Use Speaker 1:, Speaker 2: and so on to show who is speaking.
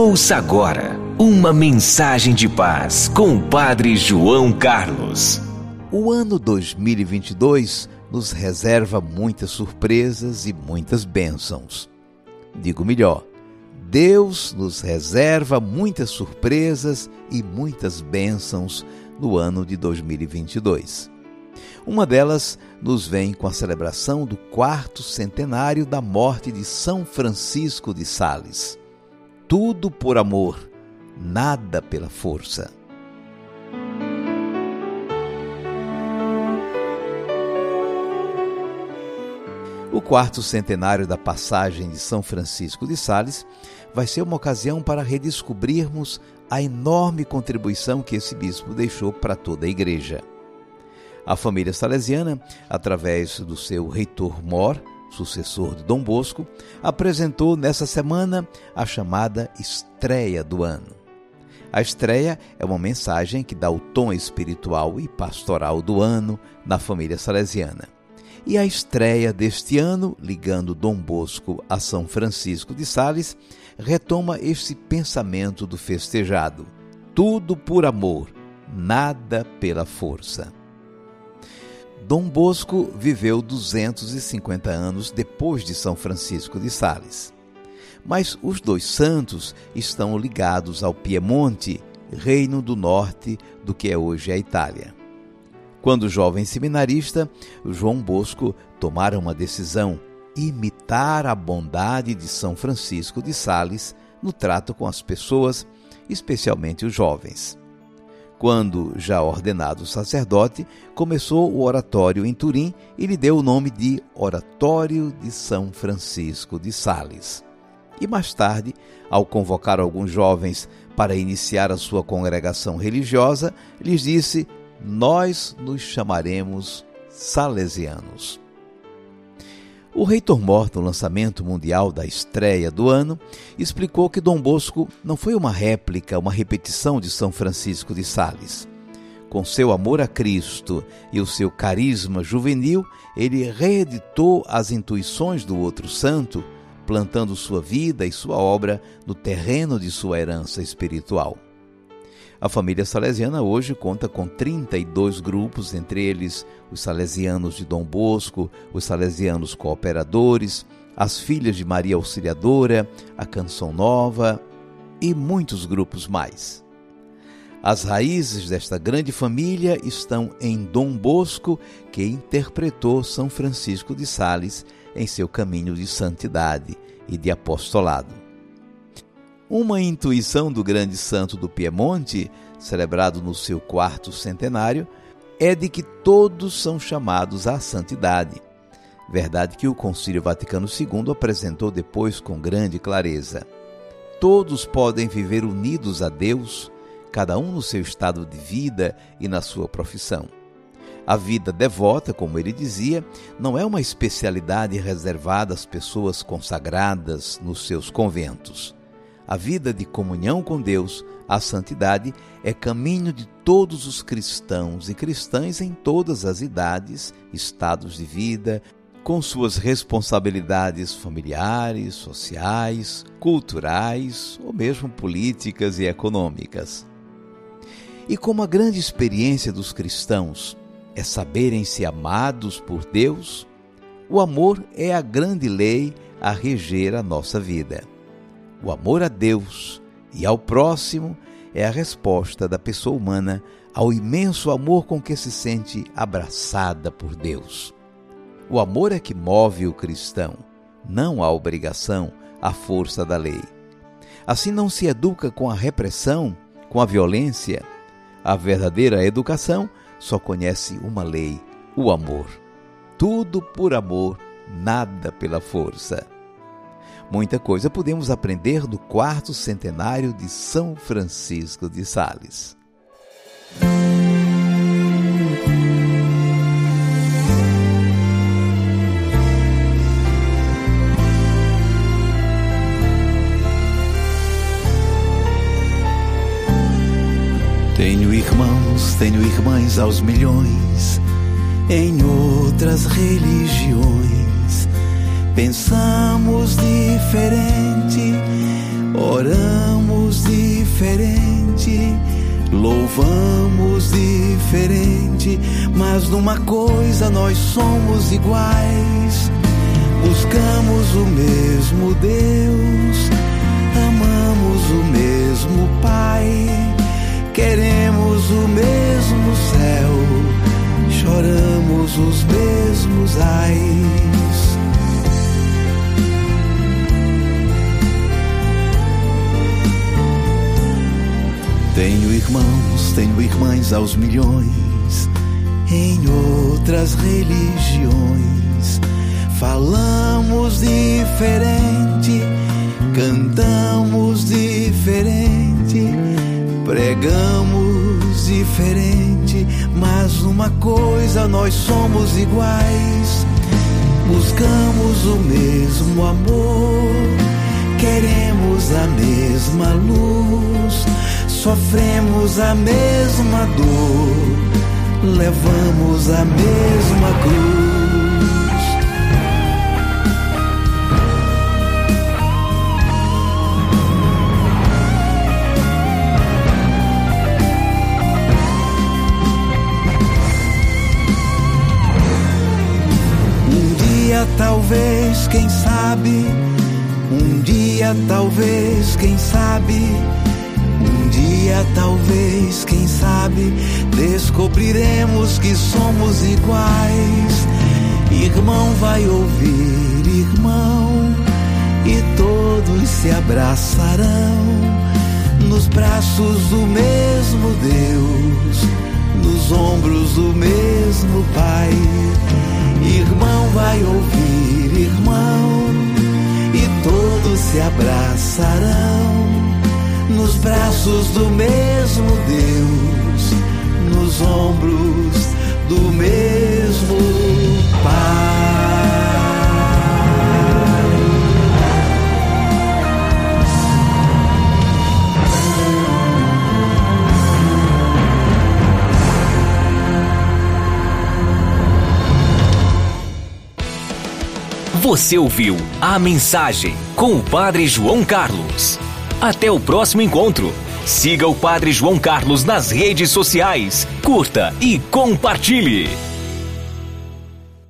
Speaker 1: Ouça agora uma mensagem de paz com o Padre João Carlos.
Speaker 2: O ano 2022 nos reserva muitas surpresas e muitas bênçãos. Digo melhor, Deus nos reserva muitas surpresas e muitas bênçãos no ano de 2022. Uma delas nos vem com a celebração do quarto centenário da morte de São Francisco de Sales. Tudo por amor, nada pela força. O quarto centenário da passagem de São Francisco de Sales vai ser uma ocasião para redescobrirmos a enorme contribuição que esse bispo deixou para toda a igreja. A família salesiana, através do seu reitor Mor, sucessor de Dom Bosco, apresentou nessa semana a chamada estreia do ano. A estreia é uma mensagem que dá o tom espiritual e pastoral do ano na família salesiana. E a estreia deste ano, ligando Dom Bosco a São Francisco de Sales, retoma este pensamento do festejado: tudo por amor, nada pela força. Dom Bosco viveu 250 anos depois de São Francisco de Sales. Mas os dois santos estão ligados ao Piemonte, reino do norte do que é hoje a Itália. Quando jovem seminarista, João Bosco tomara uma decisão: imitar a bondade de São Francisco de Sales no trato com as pessoas, especialmente os jovens. Quando, já ordenado sacerdote, começou o oratório em Turim e lhe deu o nome de Oratório de São Francisco de Sales. E mais tarde, ao convocar alguns jovens para iniciar a sua congregação religiosa, lhes disse: Nós nos chamaremos Salesianos. O reitor Mor, no lançamento mundial da estreia do ano, explicou que Dom Bosco não foi uma réplica, uma repetição de São Francisco de Sales. Com seu amor a Cristo e o seu carisma juvenil, ele reeditou as intuições do outro santo, plantando sua vida e sua obra no terreno de sua herança espiritual. A família salesiana hoje conta com 32 grupos, entre eles os salesianos de Dom Bosco, os salesianos cooperadores, as filhas de Maria Auxiliadora, a Canção Nova e muitos grupos mais. As raízes desta grande família estão em Dom Bosco, que interpretou São Francisco de Sales em seu caminho de santidade e de apostolado. Uma intuição do grande santo do Piemonte, celebrado no seu quarto centenário, é de que todos são chamados à santidade. Verdade que o Concílio Vaticano II apresentou depois com grande clareza. Todos podem viver unidos a Deus, cada um no seu estado de vida e na sua profissão. A vida devota, como ele dizia, não é uma especialidade reservada às pessoas consagradas nos seus conventos. A vida de comunhão com Deus, a santidade, é caminho de todos os cristãos e cristãs em todas as idades, estados de vida, com suas responsabilidades familiares, sociais, culturais ou mesmo políticas e econômicas. E como a grande experiência dos cristãos é saberem-se amados por Deus, o amor é a grande lei a reger a nossa vida. O amor a Deus e ao próximo é a resposta da pessoa humana ao imenso amor com que se sente abraçada por Deus. O amor é que move o cristão, não a obrigação, a força da lei. Assim não se educa com a repressão, com a violência. A verdadeira educação só conhece uma lei, o amor. Tudo por amor, nada pela força. Muita coisa podemos aprender do quarto centenário de São Francisco de Sales.
Speaker 3: Tenho irmãos, tenho irmãs aos milhões em outras religiões Pensamos diferente, oramos
Speaker 2: diferente, louvamos diferente, mas numa coisa nós somos iguais. Buscamos o mesmo Deus Tenho irmãos, tenho irmãs aos milhões, em outras religiões. Falamos diferente, cantamos diferente, pregamos diferente, mas uma coisa nós somos iguais. Buscamos o mesmo amor, queremos a mesma luz Sofremos a mesma dor, levamos a mesma cruz. Um dia, talvez, quem sabe, um dia, talvez, quem sabe dia, talvez, quem sabe, descobriremos que somos iguais. Irmão vai ouvir, irmão, e todos se abraçarão nos braços do mesmo Deus, nos ombros do mesmo Pai. Irmão vai ouvir, irmão, e todos se abraçarão nos braços do mesmo Deus, nos ombros do mesmo Pai.
Speaker 1: Você ouviu a mensagem com o Padre João Carlos. Até o próximo encontro. Siga o Padre João Carlos nas redes sociais, curta e compartilhe.